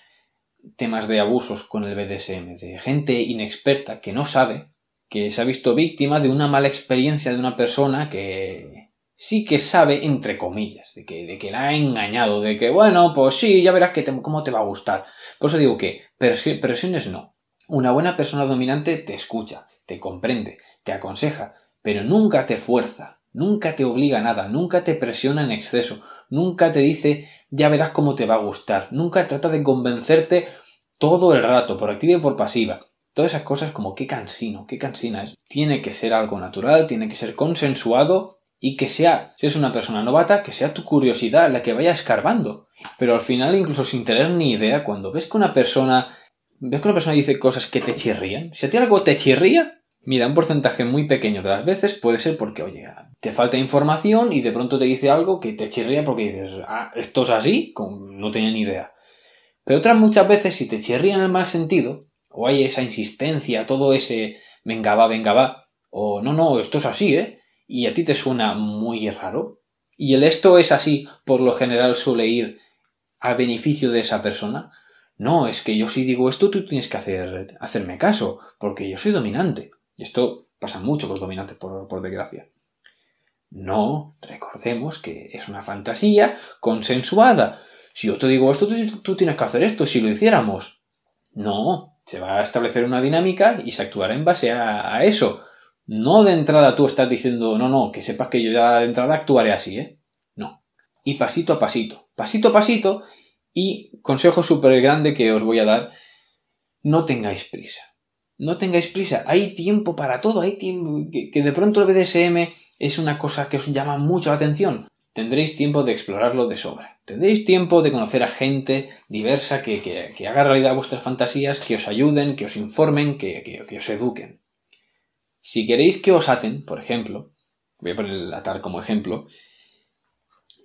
temas de abusos con el BDSM, de gente inexperta que no sabe, que se ha visto víctima de una mala experiencia de una persona que sí que sabe, entre comillas, de que, de que la ha engañado, de que, bueno, pues sí, ya verás que cómo te va a gustar. Por eso digo que presiones no. Una buena persona dominante te escucha, te comprende, te aconseja, pero nunca te fuerza, nunca te obliga a nada, nunca te presiona en exceso, nunca te dice ya verás cómo te va a gustar, nunca trata de convencerte todo el rato, por activa y por pasiva. Todas esas cosas como qué cansino, qué cansina es. Tiene que ser algo natural, tiene que ser consensuado y que sea, si es una persona novata, que sea tu curiosidad la que vaya escarbando. Pero al final, incluso sin tener ni idea, cuando ves que una persona, ves que una persona dice cosas que te chirrían, si a ti algo te chirría, mira, un porcentaje muy pequeño de las veces puede ser porque, oye, te falta información y de pronto te dice algo que te chirría porque dices, ah, esto es así, no tenía ni idea. Pero otras muchas veces, si te chirría en el mal sentido, o hay esa insistencia, todo ese venga va, venga va, o no, no, esto es así, ¿eh? Y a ti te suena muy raro. Y el esto es así, por lo general suele ir a beneficio de esa persona. No, es que yo si digo esto, tú tienes que hacer, hacerme caso, porque yo soy dominante. Y esto pasa mucho con los dominantes, por, por desgracia. No, recordemos que es una fantasía consensuada. Si yo te digo esto, tú, tienes que hacer esto, si lo hiciéramos. No, se va a establecer una dinámica y se actuará en base a, eso. No de entrada tú estás diciendo, no, no, que sepas que yo ya de entrada actuaré así, ¿eh? No. Y pasito a pasito, pasito a pasito, y consejo súper grande que os voy a dar, no tengáis prisa. No tengáis prisa, hay tiempo para todo, hay tiempo, que, que de pronto el BDSM es una cosa que os llama mucho la atención. Tendréis tiempo de explorarlo de sobra. Tendréis tiempo de conocer a gente diversa que, haga realidad vuestras fantasías, que os ayuden, que os informen, que, que, os eduquen. Si queréis que os aten, por ejemplo, voy a poner el atar como ejemplo,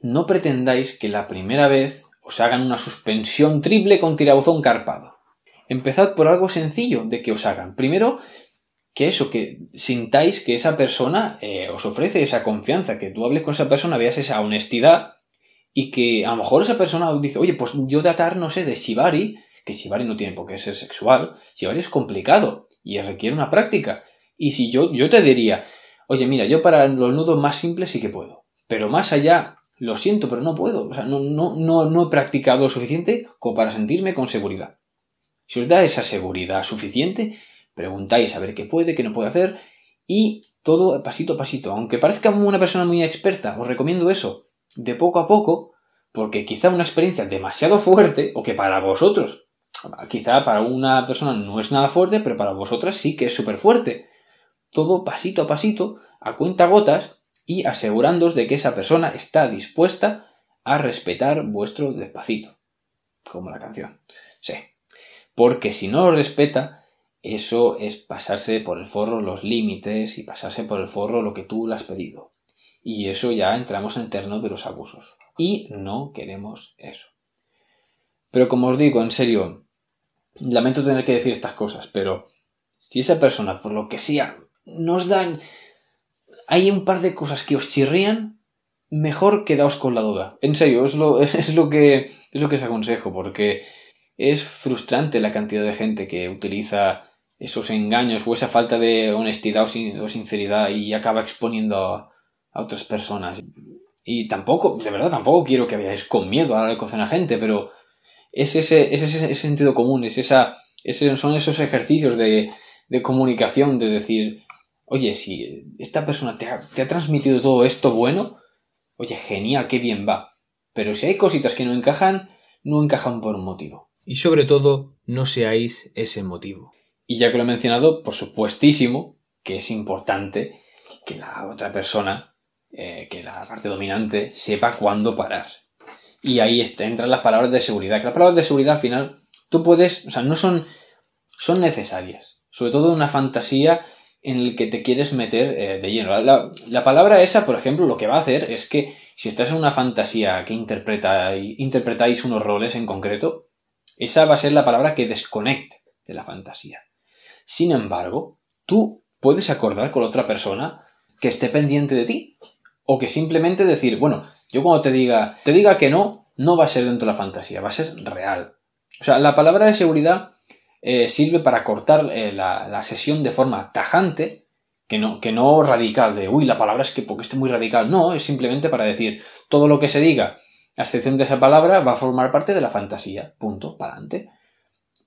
no pretendáis que la primera vez os hagan una suspensión triple con tirabuzón carpado. Empezad por algo sencillo de que os hagan. Primero, que eso, que sintáis que esa persona eh, os ofrece esa confianza, que tú hables con esa persona, veas esa honestidad y que a lo mejor esa persona dice, oye, pues yo de atar, no sé, de Shibari, que Shibari no tiene por qué ser sexual, Shibari es complicado y requiere una práctica. Y si yo, yo te diría, oye, mira, yo para los nudos más simples sí que puedo, pero más allá, lo siento, pero no puedo, o sea, no, no, no, no he practicado lo suficiente como para sentirme con seguridad. Si os da esa seguridad suficiente, preguntáis a ver qué puede, qué no puede hacer, y todo pasito a pasito. Aunque parezca una persona muy experta, os recomiendo eso de poco a poco, porque quizá una experiencia demasiado fuerte, o que para vosotros, quizá para una persona no es nada fuerte, pero para vosotras sí que es súper fuerte. Todo pasito a pasito, a cuenta gotas, y asegurándoos de que esa persona está dispuesta a respetar vuestro despacito. Como la canción. Sí. Porque si no lo respeta, eso es pasarse por el forro los límites y pasarse por el forro lo que tú le has pedido. Y eso ya entramos en el terreno de los abusos. Y no queremos eso. Pero como os digo, en serio, lamento tener que decir estas cosas, pero si esa persona, por lo que sea, nos dan... Hay un par de cosas que os chirrían, mejor quedaos con la duda. En serio, es lo, es lo, que, es lo que os aconsejo, porque es frustrante la cantidad de gente que utiliza esos engaños o esa falta de honestidad o, sinceridad y acaba exponiendo a, a otras personas. Y tampoco, de verdad, tampoco quiero que vayáis con miedo a la con la gente, pero es ese, ese, sentido común, es esa, son esos ejercicios de, de, comunicación, de decir, oye, si esta persona te ha, te ha transmitido todo esto bueno, oye, genial, qué bien va. Pero si hay cositas que no encajan, no encajan por un motivo. Y sobre todo, no seáis ese motivo. Y ya que lo he mencionado, por supuestísimo que es importante que la otra persona eh, que la parte dominante sepa cuándo parar. Y ahí entran las palabras de seguridad. Que las palabras de seguridad al final, tú puedes, o sea, no son, son necesarias. Sobre todo en una fantasía en el que te quieres meter eh, de lleno. La, palabra esa, por ejemplo, lo que va a hacer es que si estás en una fantasía que interpreta, interpretáis unos roles en concreto, esa va a ser la palabra que desconecte de la fantasía. Sin embargo, tú puedes acordar con otra persona que esté pendiente de ti. O que simplemente decir, bueno, yo cuando te diga, te diga que no, no va a ser dentro de la fantasía, va a ser real. O sea, la palabra de seguridad eh, sirve para cortar eh, la, sesión de forma tajante, que no, que no radical, de, uy, la palabra es que porque esté muy radical. No, es simplemente para decir, todo lo que se diga, a excepción de esa palabra, va a formar parte de la fantasía. Punto, para adelante.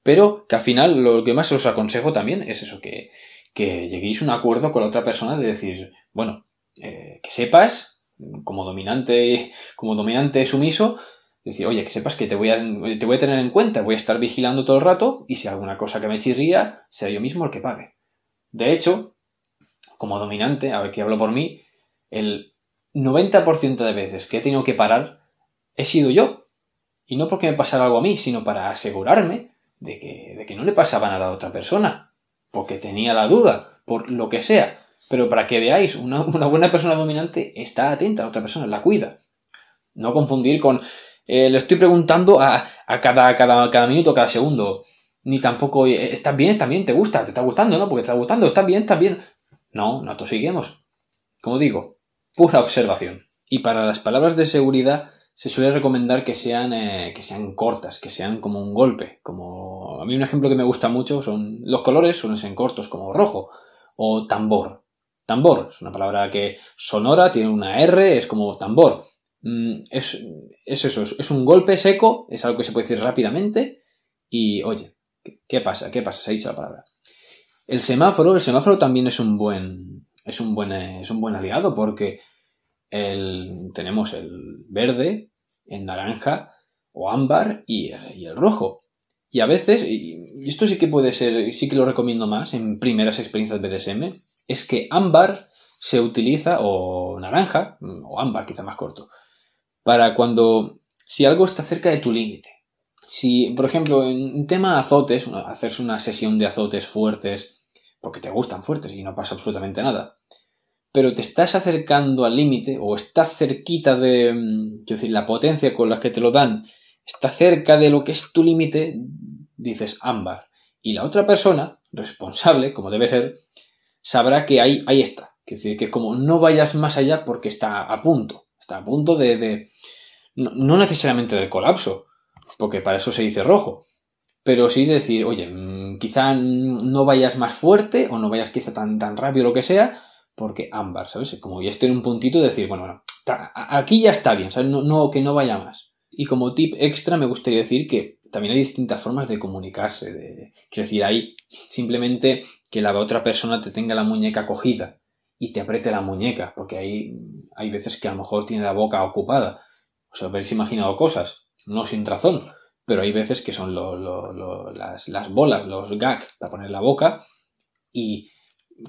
Pero que al final lo que más os aconsejo también es eso, que, que lleguéis a un acuerdo con la otra persona de decir, bueno, eh, que sepas, como dominante, como dominante sumiso, decir, oye, que sepas que te voy, a, te voy a tener en cuenta, voy a estar vigilando todo el rato y si alguna cosa que me chirría, sea yo mismo el que pague. De hecho, como dominante, a ver que hablo por mí, el 90% de veces que he tenido que parar he sido yo. Y no porque me pasara algo a mí, sino para asegurarme de que, de que no le pasaba nada a otra persona. Porque tenía la duda, por lo que sea. Pero para que veáis, una, una buena persona dominante está atenta a otra persona, la cuida. No confundir con eh, le estoy preguntando a, cada, cada, cada minuto, cada segundo. Ni tampoco, ¿estás bien? ¿Estás bien? ¿Te gusta? ¿Te está gustando? ¿No? Porque te está gustando. ¿Estás bien? ¿Estás bien? No, nosotros seguimos. Como digo, pura observación. Y para las palabras de seguridad se suele recomendar que sean, eh, que sean cortas, que sean como un golpe. Como a mí un ejemplo que me gusta mucho son los colores, suelen ser cortos, como rojo o tambor. Tambor es una palabra que sonora, tiene una R, es como tambor. Mm, es, eso, es, un golpe seco, es algo que se puede decir rápidamente y, oye, ¿qué, pasa? ¿Qué pasa? Se ha dicho la palabra. El semáforo, el semáforo también es un buen, es un buen, es un buen aliado porque el, tenemos el verde, el naranja o ámbar y el, rojo. Y a veces, y esto sí que puede ser, sí que lo recomiendo más en primeras experiencias BDSM, es que ámbar se utiliza, o naranja, o ámbar quizá más corto, para cuando, si algo está cerca de tu límite. Si, por ejemplo, en tema azotes, hacerse una sesión de azotes fuertes, porque te gustan fuertes y no pasa absolutamente nada, pero te estás acercando al límite o estás cerquita de, mm, quiero decir, la potencia con la que te lo dan, está cerca de lo que es tu límite, dices ámbar. Y la otra persona, responsable, como debe ser, sabrá que ahí, ahí está. Quiero decir, que como no vayas más allá porque está a punto. Está a punto de... no, necesariamente del colapso, porque para eso se dice rojo, pero sí decir, oye, mm, quizá no vayas más fuerte o no vayas quizá tan, tan rápido lo que sea, porque ámbar, ¿sabes? Como ya estoy en un puntito de decir, bueno, bueno, aquí ya está bien, ¿sabes? No, que no vaya más. Y como tip extra me gustaría decir que también hay distintas formas de comunicarse. De, quiero decir, hay simplemente que la otra persona te tenga la muñeca cogida y te apriete la muñeca, porque hay, hay veces que a lo mejor tiene la boca ocupada. O sea, habéis imaginado cosas, no sin razón, pero hay veces que son las, las, bolas, los gags para poner la boca y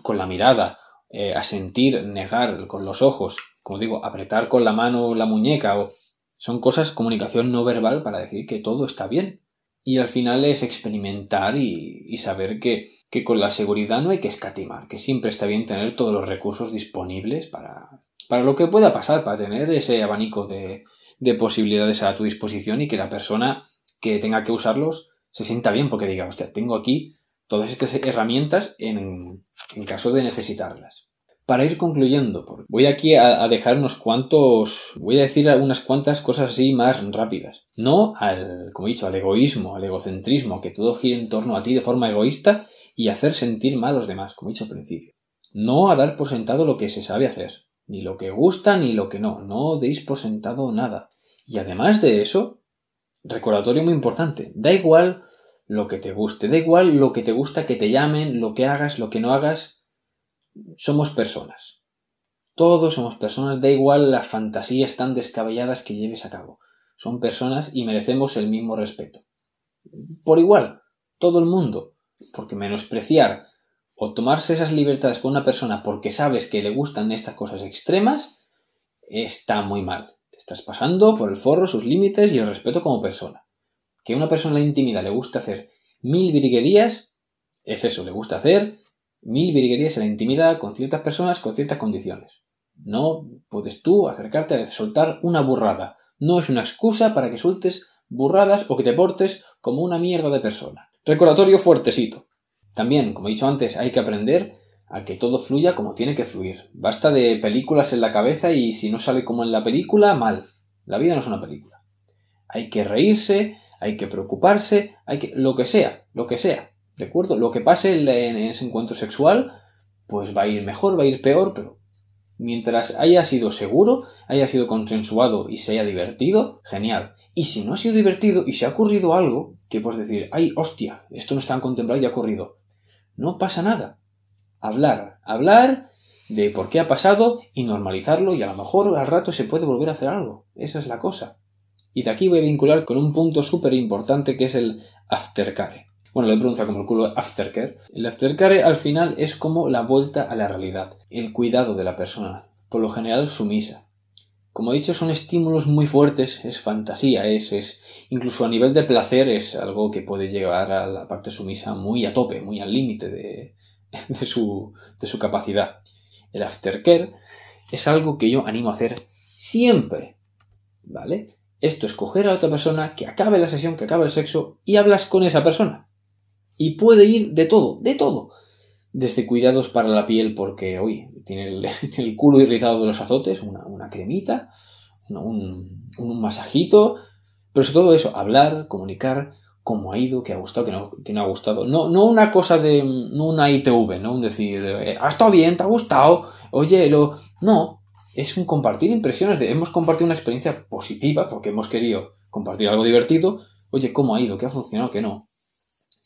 con la mirada, eh, asentir, negar con los ojos, como digo, apretar con la mano la muñeca, o, son cosas, comunicación no verbal para decir que todo está bien. Y al final es experimentar y, saber que, con la seguridad no hay que escatimar, que siempre está bien tener todos los recursos disponibles para, para lo que pueda pasar, para tener ese abanico de, de posibilidades a tu disposición y que la persona que tenga que usarlos se sienta bien porque diga, hostia, tengo aquí todas estas herramientas en, en caso de necesitarlas para ir concluyendo, voy aquí a, dejar unos cuantos, voy a decir algunas cuantas cosas así más rápidas. No al, como he dicho, al egoísmo, al egocentrismo, que todo gire en torno a ti de forma egoísta y hacer sentir mal a los demás, como he dicho al principio. No a dar por sentado lo que se sabe hacer, ni lo que gusta ni lo que no, no deis por sentado nada. Y además de eso, recordatorio muy importante, da igual lo que te guste, da igual lo que te gusta que te llamen, lo que hagas, lo que no hagas, somos personas. Todos somos personas, da igual las fantasías tan descabelladas que lleves a cabo. Son personas y merecemos el mismo respeto. Por igual, todo el mundo. Porque menospreciar o tomarse esas libertades con una persona porque sabes que le gustan estas cosas extremas está muy mal. Te estás pasando por el forro sus límites y el respeto como persona. Que a una persona en la intimidad le gusta hacer mil virguerías, es eso, le gusta hacer mil virguerías en la intimidad con ciertas personas con ciertas condiciones. No puedes tú acercarte a soltar una burrada. No es una excusa para que sueltes burradas o que te portes como una mierda de persona. Recordatorio fuertecito. También, como he dicho antes, hay que aprender a que todo fluya como tiene que fluir. Basta de películas en la cabeza y si no sale como en la película, mal. La vida no es una película. Hay que reírse, hay que preocuparse, hay que... lo que sea, lo que sea. ¿De acuerdo? Lo que pase en ese encuentro sexual, pues va a ir mejor, va a ir peor, pero mientras haya sido seguro, haya sido consensuado y se haya divertido, genial. Y si no ha sido divertido y se ha ocurrido algo, que puedes decir, ay, hostia, esto no está contemplado y ha ocurrido. No pasa nada. Hablar, hablar de por qué ha pasado y normalizarlo y a lo mejor al rato se puede volver a hacer algo. Esa es la cosa. Y de aquí voy a vincular con un punto súper importante que es el aftercare. Bueno, le pregunta como el culo aftercare. El aftercare al final es como la vuelta a la realidad, el cuidado de la persona, por lo general sumisa. Como he dicho, son estímulos muy fuertes, es fantasía, es, es incluso a nivel de placer es algo que puede llevar a la parte sumisa muy a tope, muy al límite de, de, su, de su capacidad. El aftercare es algo que yo animo a hacer siempre, ¿vale? Esto es coger a otra persona, que acabe la sesión, que acabe el sexo y hablas con esa persona. Y puede ir de todo, de todo. Desde cuidados para la piel porque, oye, tiene el, culo irritado de los azotes, una, cremita, un, masajito, pero sobre todo eso, hablar, comunicar cómo ha ido, qué ha gustado, qué no, no ha gustado. No, no una cosa de, no una ITV, ¿no? Un decir, eh, ha estado bien, te ha gustado, oye, lo... No, es un compartir impresiones de, hemos compartido una experiencia positiva porque hemos querido compartir algo divertido, oye, cómo ha ido, qué ha funcionado, qué no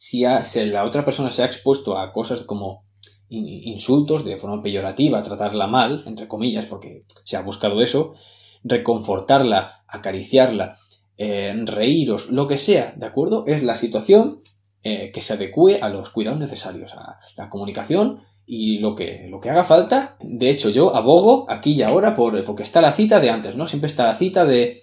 si, la otra persona se ha expuesto a cosas como insultos de forma peyorativa, tratarla mal, entre comillas, porque se ha buscado eso, reconfortarla, acariciarla, eh, reíros, lo que sea, ¿de acuerdo? Es la situación eh, que se adecue a los cuidados necesarios, a la comunicación y lo que, lo que haga falta. De hecho, yo abogo aquí y ahora por, porque está la cita de antes, ¿no? Siempre está la cita de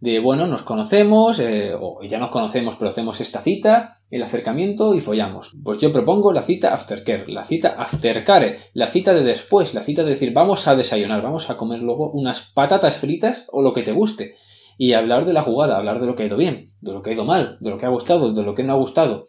de, bueno, nos conocemos, eh, o ya nos conocemos, pero hacemos esta cita, el acercamiento y follamos. Pues yo propongo la cita aftercare, la cita aftercare, la cita de después, la cita de decir, vamos a desayunar, vamos a comer luego unas patatas fritas o lo que te guste. Y hablar de la jugada, hablar de lo que ha ido bien, de lo que ha ido mal, de lo que ha gustado, de lo que no ha gustado.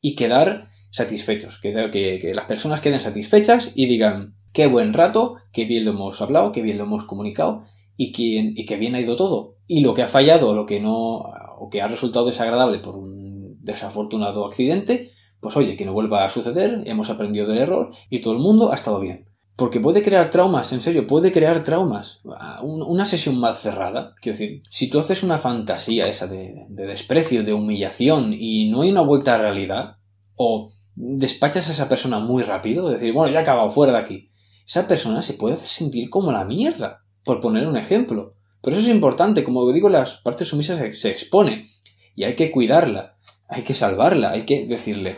Y quedar satisfechos, que, que, las personas queden satisfechas y digan, qué buen rato, qué bien lo hemos hablado, qué bien lo hemos comunicado y que, y que bien ha ido todo. Y lo que ha fallado o lo que no, o que ha resultado desagradable por un desafortunado accidente, pues oye, que no vuelva a suceder, hemos aprendido del error y todo el mundo ha estado bien. Porque puede crear traumas, en serio, puede crear traumas. Una sesión mal cerrada, quiero decir, si tú haces una fantasía esa de, de desprecio, de humillación y no hay una vuelta a realidad, o despachas a esa persona muy rápido, decir, bueno, ya he acabado, fuera de aquí. Esa persona se puede sentir como la mierda por poner un ejemplo. Pero eso es importante, como digo, las partes sumisas se, expone y hay que cuidarla, hay que salvarla, hay que decirle,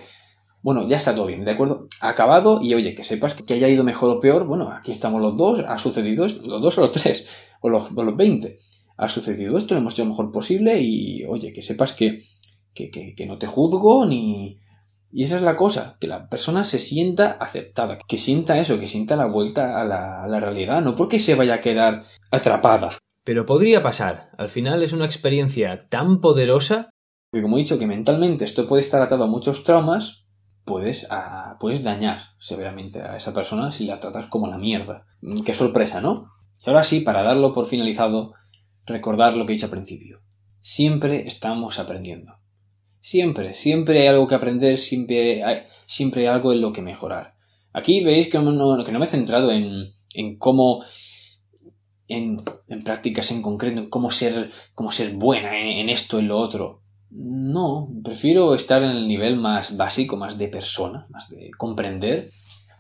bueno, ya está todo bien, ¿de acuerdo? Acabado y oye, que sepas que haya ido mejor o peor, bueno, aquí estamos los dos, ha sucedido esto, los dos o los tres, o los, los 20. Ha sucedido esto, lo hemos hecho lo mejor posible y oye, que sepas que, que, que no te juzgo ni, y esa es la cosa, que la persona se sienta aceptada, que sienta eso, que sienta la vuelta a la, realidad, no porque se vaya a quedar atrapada. Pero podría pasar, al final es una experiencia tan poderosa que como he dicho que mentalmente esto puede estar atado a muchos traumas, puedes, puedes dañar severamente a esa persona si la tratas como la mierda. Qué sorpresa, ¿no? Y ahora sí, para darlo por finalizado, recordar lo que he dicho al principio. Siempre estamos aprendiendo. Siempre, siempre hay algo que aprender, siempre hay, siempre hay algo en lo que mejorar. Aquí veis que no, que no me he centrado en, en cómo, en, en, prácticas en concreto, en cómo ser, cómo ser buena en, en, esto, en lo otro. No, prefiero estar en el nivel más básico, más de persona, más de comprender,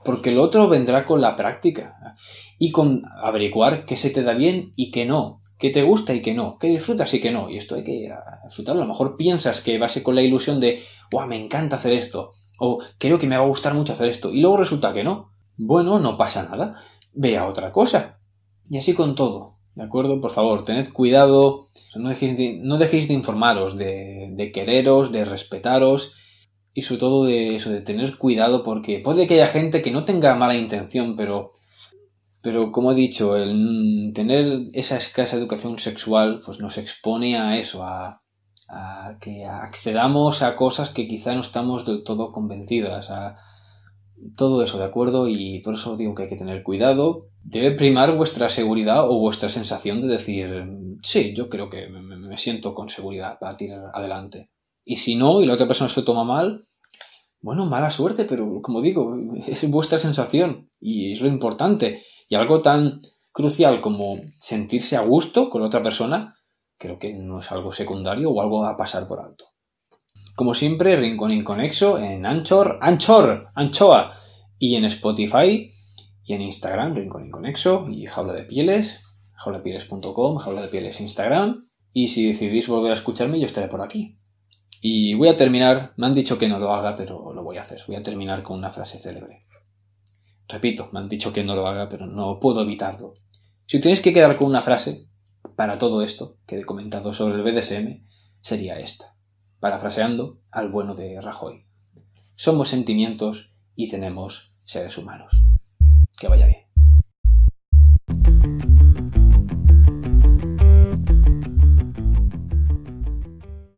porque lo otro vendrá con la práctica y con averiguar qué se te da bien y qué no, qué te gusta y qué no, qué disfrutas y qué no. Y esto hay que disfrutarlo. A lo mejor piensas que va a ser con la ilusión de, ¡guau, me encanta hacer esto! O creo que me va a gustar mucho hacer esto. Y luego resulta que no. Bueno, no pasa nada. Ve a otra cosa. Y así con todo. ¿De acuerdo? Por favor, tened cuidado. No dejéis de, no dejéis de informaros, de, de quereros, de respetaros. y sobre todo de eso, de tener cuidado porque puede que haya gente que no tenga mala intención, pero, pero como he dicho, el tener esa escasa educación sexual pues nos expone a eso, a, a que accedamos a cosas que quizá no estamos del todo convencidas, a todo eso, ¿de acuerdo? Y por eso digo que hay que tener cuidado. Debe primar vuestra seguridad o vuestra sensación de decir, sí, yo creo que me, siento con seguridad para tirar adelante. Y si no, y la otra persona se toma mal, bueno, mala suerte, pero como digo, es vuestra sensación y es lo importante. Y algo tan crucial como sentirse a gusto con otra persona, creo que no es algo secundario o algo a pasar por alto. Como siempre, Rincón Inconexo en Anchor, Anchor, Anchoa y en Spotify y en Instagram, Rincón Inconexo y Jaula de Pieles, jaulapieles.com, Jaula de Pieles Instagram. Y si decidís volver a escucharme, yo estaré por aquí. Y voy a terminar, me han dicho que no lo haga, pero lo voy a hacer. Voy a terminar con una frase célebre. Repito, me han dicho que no lo haga, pero no puedo evitarlo. Si tienes que quedar con una frase para todo esto que he comentado sobre el BDSM, sería esta, parafraseando al bueno de Rajoy. Somos sentimientos y tenemos seres humanos. Que vaya bien.